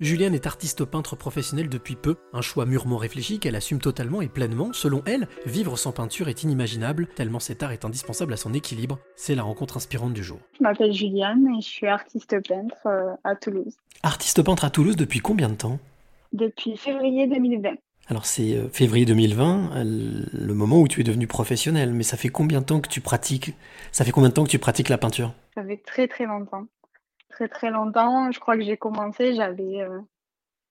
Juliane est artiste peintre professionnelle depuis peu, un choix mûrement réfléchi qu'elle assume totalement et pleinement. Selon elle, vivre sans peinture est inimaginable, tellement cet art est indispensable à son équilibre. C'est la rencontre inspirante du jour. Je m'appelle Juliane et je suis artiste peintre euh, à Toulouse. Artiste peintre à Toulouse depuis combien de temps? Depuis février 2020. Alors c'est euh, février 2020, euh, le moment où tu es devenue professionnelle, mais ça fait combien de temps que tu pratiques? Ça fait combien de temps que tu pratiques la peinture? Ça fait très très longtemps très très longtemps. Je crois que j'ai commencé, j'avais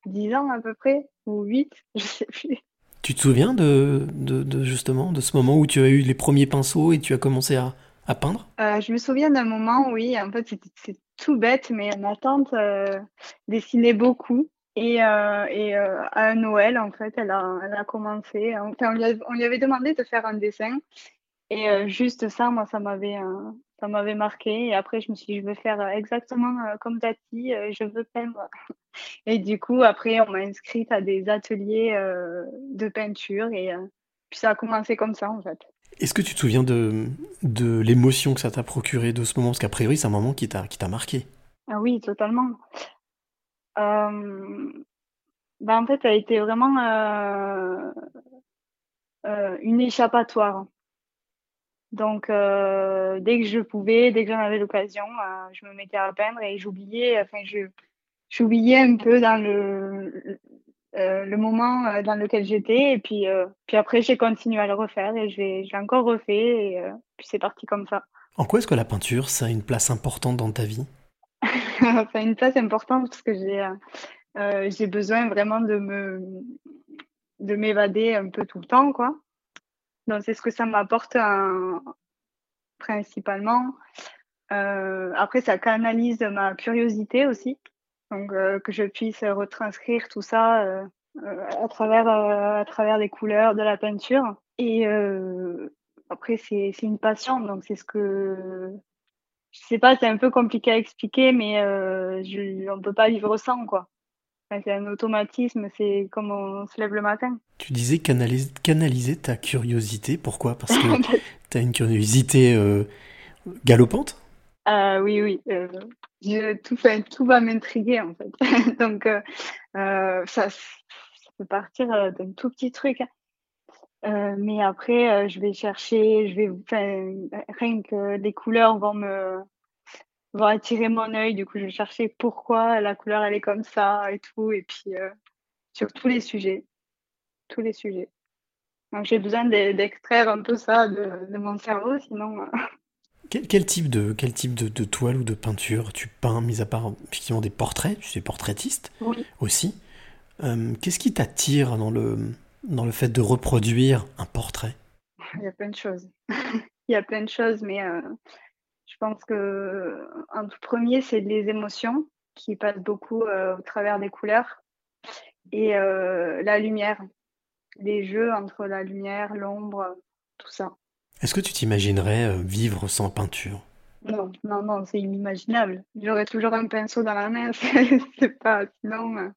10 euh, ans à peu près, ou 8, je sais plus. Tu te souviens de, de, justement de ce moment où tu as eu les premiers pinceaux et tu as commencé à, à peindre? Euh, Je me souviens d'un moment, oui, en fait c'est tout bête, mais ma tante euh, dessinait beaucoup. Et, euh, et à Noël, en fait, elle a, elle a commencé. Enfin, on lui, on lui, avait demandé de faire un dessin. Et juste ça, moi, ça m'avait ça m'avait marqué. Et après, je me suis dit, je veux faire exactement euh, comme Tati, euh, je veux peindre. Et du coup, après, on m'a inscrite à des ateliers euh, de peinture et puis ça a commencé comme ça, en fait. Est-ce que tu te souviens de, de l'émotion que ça t'a procuré de ce moment? Parce qu'a priori, c'est un moment qui t'a marqué. Ah oui, totalement. Ben, en fait, ça a été vraiment une échappatoire. Donc, euh, dès que je pouvais, dès que j'en avais l'occasion, euh, je me mettais à peindre et j'oubliais, enfin, je, j'oubliais un peu dans le, euh, le moment dans lequel j'étais. Et puis, puis après, j'ai continué à le refaire et je l'ai, encore refait. Et puis, c'est parti comme ça. En quoi est-ce que la peinture, ça a une place importante dans ta vie? Ça a une place importante parce que j'ai, j'ai besoin vraiment de me de m'évader un peu tout le temps, quoi. Donc, c'est ce que ça m'apporte principalement. Euh, après, ça canalise ma curiosité aussi. Donc, euh, que je puisse retranscrire tout ça euh, à, travers, à travers des couleurs, de la peinture. Et après, c'est une passion. Donc, c'est ce que. Je sais pas, c'est un peu compliqué à expliquer, mais je, on peut pas vivre sans, quoi c'est un automatisme, c'est comme on se lève le matin. Tu disais canaliser, canaliser ta curiosité, pourquoi? Parce que tu as une curiosité euh, galopante? Euh, Oui, oui. Euh, tout, tout va m'intriguer en fait. Donc ça, ça, peut partir d'un tout petit truc. Hein. mais après, je vais chercher, je vais, rien que les couleurs vont me, va attirer mon œil. Du coup, je cherchais pourquoi la couleur elle est comme ça et tout. Et puis euh, sur tous les sujets, tous les sujets. Donc j'ai besoin d'extraire un peu ça de, mon cerveau, sinon. Euh, quel, type de quel type de, toile ou de peinture tu peins, mis à part effectivement des portraits, tu es portraitiste aussi. Euh, qu'est-ce qui t'attire dans le dans le fait de reproduire un portrait? Il y a plein de choses. Il y a plein de choses, mais je pense que en tout premier, c'est les émotions qui passent beaucoup euh, au travers des couleurs et euh, la lumière, les jeux entre la lumière, l'ombre, tout ça. Est-ce que tu t'imaginerais euh, vivre sans peinture? Non, non, non, c'est inimaginable. J'aurais toujours un pinceau dans la main, c'est pas, sinon,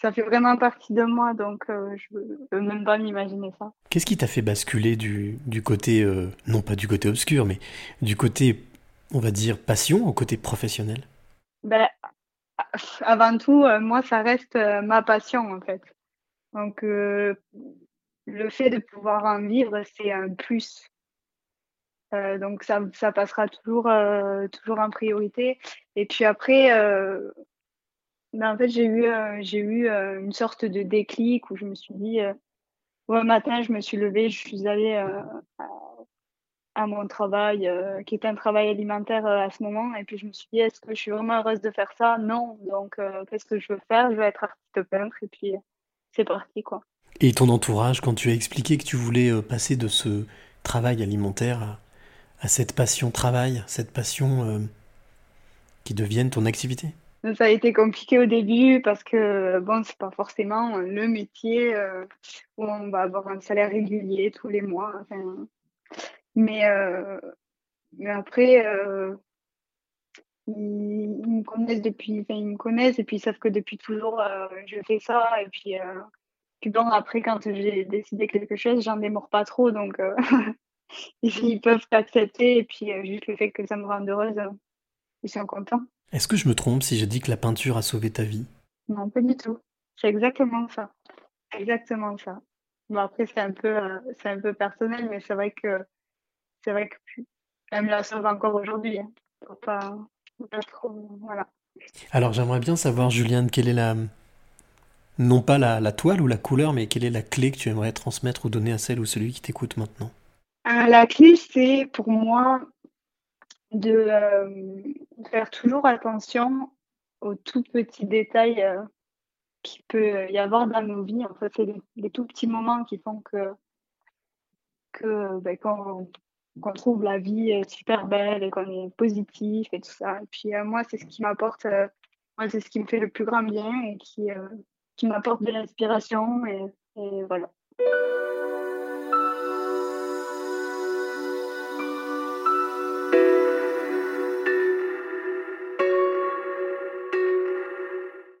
ça fait vraiment partie de moi, donc je peux même pas m'imaginer ça. Qu'est-ce qui t'a fait basculer du, du côté, non pas du côté obscur, mais du côté on va dire, passion au côté professionnel? Ben, Avant tout, euh, moi, ça reste euh, ma passion, en fait. Donc, euh, le fait de pouvoir en vivre, c'est un plus. Donc, ça, passera toujours, toujours en priorité. Et puis après, ben, en fait, j'ai eu, j'ai eu une sorte de déclic où je me suis dit, un matin, je me suis levée, je suis allée à mon travail, euh, qui était un travail alimentaire euh, à ce moment. Et puis je me suis dit, est-ce que je suis vraiment heureuse de faire ça? Non. Donc, euh, qu'est-ce que je veux faire? Je veux être artiste peintre. Et puis, c'est parti, quoi. Et ton entourage, quand tu as expliqué que tu voulais passer de ce travail alimentaire à, cette passion travail, cette passion qui devienne ton activité ça a été compliqué au début parce que bon, c'est pas forcément le métier où on va avoir un salaire régulier tous les mois. Mais, euh, mais après, euh, ils, me connaissent depuis, ils me connaissent et puis ils savent que depuis toujours, euh, je fais ça. Et puis, puis bon, après, quand j'ai décidé quelque chose, j'en démords pas trop. Donc, ils peuvent accepter. Et puis, juste le fait que ça me rende heureuse, ils sont contents. Est-ce que je me trompe si je dis que la peinture a sauvé ta vie? Non, pas du tout. C'est exactement ça. Exactement ça. Bon, après, c'est un peu, euh, c'est un peu personnel, mais c'est vrai que, c'est vrai que elle me la sauve encore aujourd'hui. Hein. pas, trop, voilà. Alors, j'aimerais bien savoir, Juliane, quelle est la, non pas la, toile ou la couleur, mais quelle est la clé que tu aimerais transmettre ou donner à celle ou celui qui t'écoute maintenant? euh, La clé, c'est pour moi de euh, faire toujours attention aux tout petits détails qui peut y avoir dans nos vies. En fait, c'est les, tout petits moments qui font que, que ben, qu'on, trouve la vie super belle et qu'on est positif et tout ça. Et puis euh, moi, c'est ce qui m'apporte, euh, moi, c'est ce qui me fait le plus grand bien et qui, euh, m'apporte de l'inspiration et voilà.